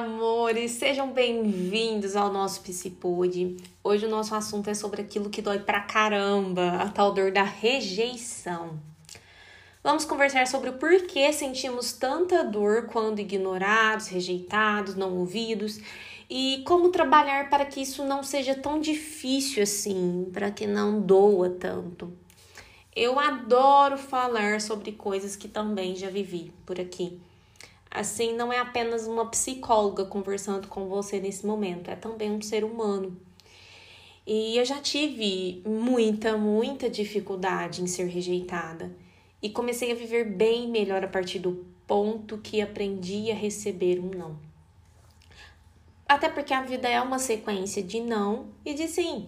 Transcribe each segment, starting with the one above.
amores! Sejam bem-vindos ao nosso Psipode. Hoje o nosso assunto é sobre aquilo que dói pra caramba, a tal dor da rejeição. Vamos conversar sobre o porquê sentimos tanta dor quando ignorados, rejeitados, não ouvidos e como trabalhar para que isso não seja tão difícil assim, para que não doa tanto. Eu adoro falar sobre coisas que também já vivi por aqui Assim, não é apenas uma psicóloga conversando com você nesse momento, é também um ser humano. E eu já tive muita, muita dificuldade em ser rejeitada. E comecei a viver bem melhor a partir do ponto que aprendi a receber um não. Até porque a vida é uma sequência de não e de sim.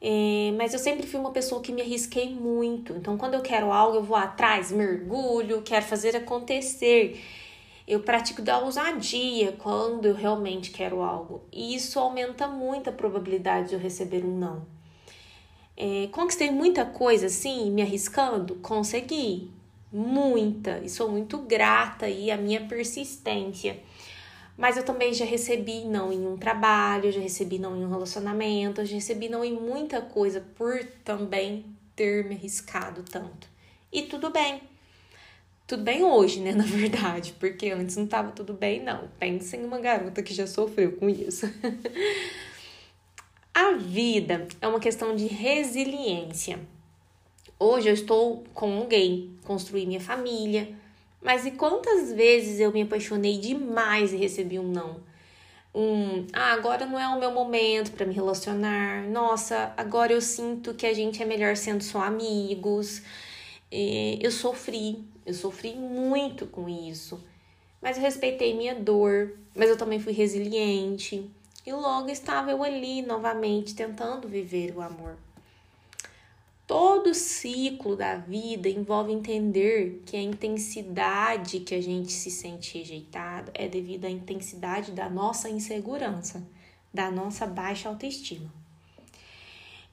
É, mas eu sempre fui uma pessoa que me arrisquei muito. Então, quando eu quero algo, eu vou atrás, mergulho, quero fazer acontecer. Eu pratico da ousadia quando eu realmente quero algo. E isso aumenta muito a probabilidade de eu receber um não. É, conquistei muita coisa assim, me arriscando? Consegui. Muita. E sou muito grata aí à minha persistência. Mas eu também já recebi não em um trabalho, já recebi não em um relacionamento, já recebi não em muita coisa por também ter me arriscado tanto. E tudo bem tudo bem hoje, né, na verdade, porque antes não tava tudo bem, não. Pense em uma garota que já sofreu com isso. A vida é uma questão de resiliência. Hoje eu estou com alguém, construí minha família, mas e quantas vezes eu me apaixonei demais e recebi um não? Um, ah, agora não é o meu momento para me relacionar. Nossa, agora eu sinto que a gente é melhor sendo só amigos. E eu sofri, eu sofri muito com isso, mas eu respeitei minha dor, mas eu também fui resiliente e logo estava eu ali novamente tentando viver o amor. Todo ciclo da vida envolve entender que a intensidade que a gente se sente rejeitado é devido à intensidade da nossa insegurança, da nossa baixa autoestima.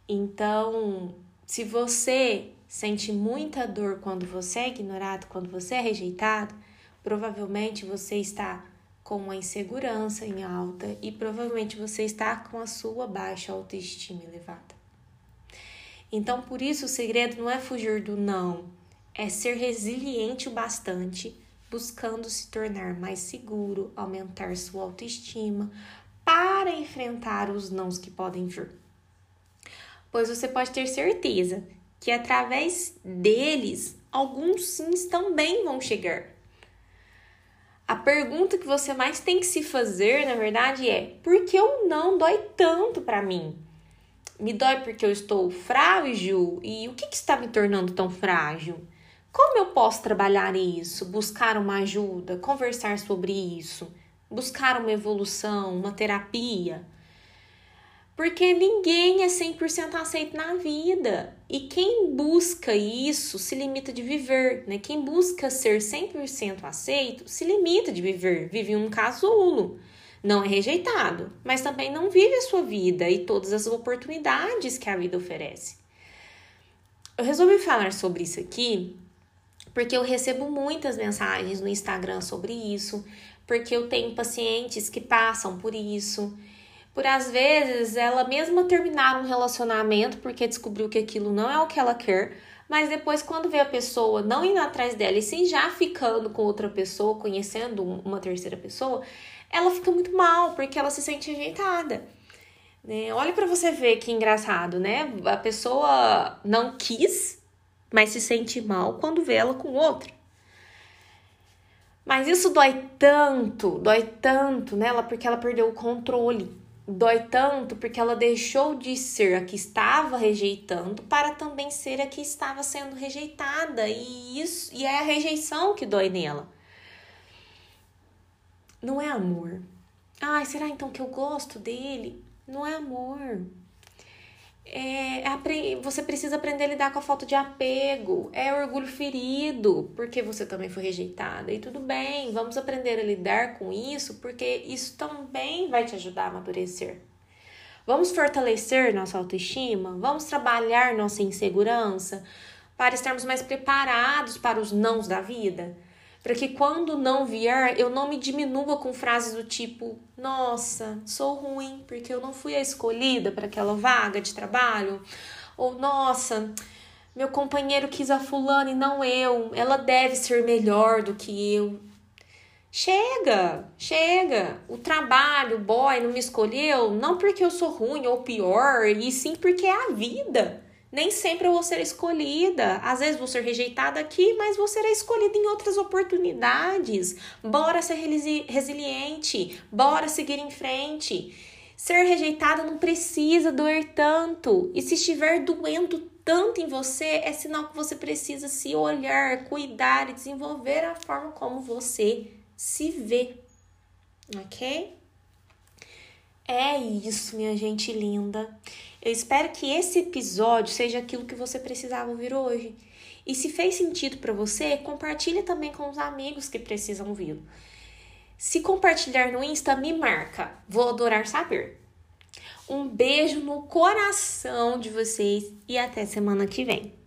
Então, se você sente muita dor quando você é ignorado, quando você é rejeitado, provavelmente você está com uma insegurança em alta e provavelmente você está com a sua baixa autoestima elevada. Então, por isso, o segredo não é fugir do não, é ser resiliente o bastante, buscando se tornar mais seguro, aumentar sua autoestima para enfrentar os nãos que podem vir. Pois você pode ter certeza que através deles alguns sims também vão chegar. A pergunta que você mais tem que se fazer, na verdade, é: por que o não dói tanto para mim? Me dói porque eu estou frágil? E o que, que está me tornando tão frágil? Como eu posso trabalhar isso? Buscar uma ajuda, conversar sobre isso, buscar uma evolução, uma terapia? Porque ninguém é 100% aceito na vida. E quem busca isso se limita de viver, né? Quem busca ser 100% aceito se limita de viver, vive um casulo. Não é rejeitado, mas também não vive a sua vida e todas as oportunidades que a vida oferece. Eu resolvi falar sobre isso aqui porque eu recebo muitas mensagens no Instagram sobre isso, porque eu tenho pacientes que passam por isso por às vezes ela mesma terminar um relacionamento porque descobriu que aquilo não é o que ela quer, mas depois quando vê a pessoa não indo atrás dela e sim já ficando com outra pessoa, conhecendo uma terceira pessoa, ela fica muito mal porque ela se sente rejeitada. Né? Olha para você ver que engraçado, né? A pessoa não quis, mas se sente mal quando vê ela com outra. Mas isso dói tanto, dói tanto nela porque ela perdeu o controle dói tanto porque ela deixou de ser a que estava rejeitando para também ser a que estava sendo rejeitada e isso e é a rejeição que dói nela. Não é amor. Ai, será então que eu gosto dele? Não é amor é, você precisa aprender a lidar com a falta de apego, é orgulho ferido, porque você também foi rejeitada. E tudo bem, vamos aprender a lidar com isso, porque isso também vai te ajudar a amadurecer. Vamos fortalecer nossa autoestima, vamos trabalhar nossa insegurança para estarmos mais preparados para os nãos da vida. Para que quando não vier, eu não me diminua com frases do tipo: "Nossa, sou ruim porque eu não fui a escolhida para aquela vaga de trabalho", ou "Nossa, meu companheiro quis a fulana e não eu, ela deve ser melhor do que eu". Chega, chega. O trabalho, o boy não me escolheu, não porque eu sou ruim ou pior, e sim porque é a vida. Nem sempre eu vou ser escolhida. Às vezes vou ser rejeitada aqui, mas vou ser escolhida em outras oportunidades. Bora ser resiliente, bora seguir em frente. Ser rejeitada não precisa doer tanto. E se estiver doendo tanto em você, é sinal que você precisa se olhar, cuidar e desenvolver a forma como você se vê. Ok? É isso, minha gente linda. Eu espero que esse episódio seja aquilo que você precisava ouvir hoje. E se fez sentido para você, compartilhe também com os amigos que precisam ouvi-lo. Se compartilhar no Insta, me marca. Vou adorar saber. Um beijo no coração de vocês e até semana que vem.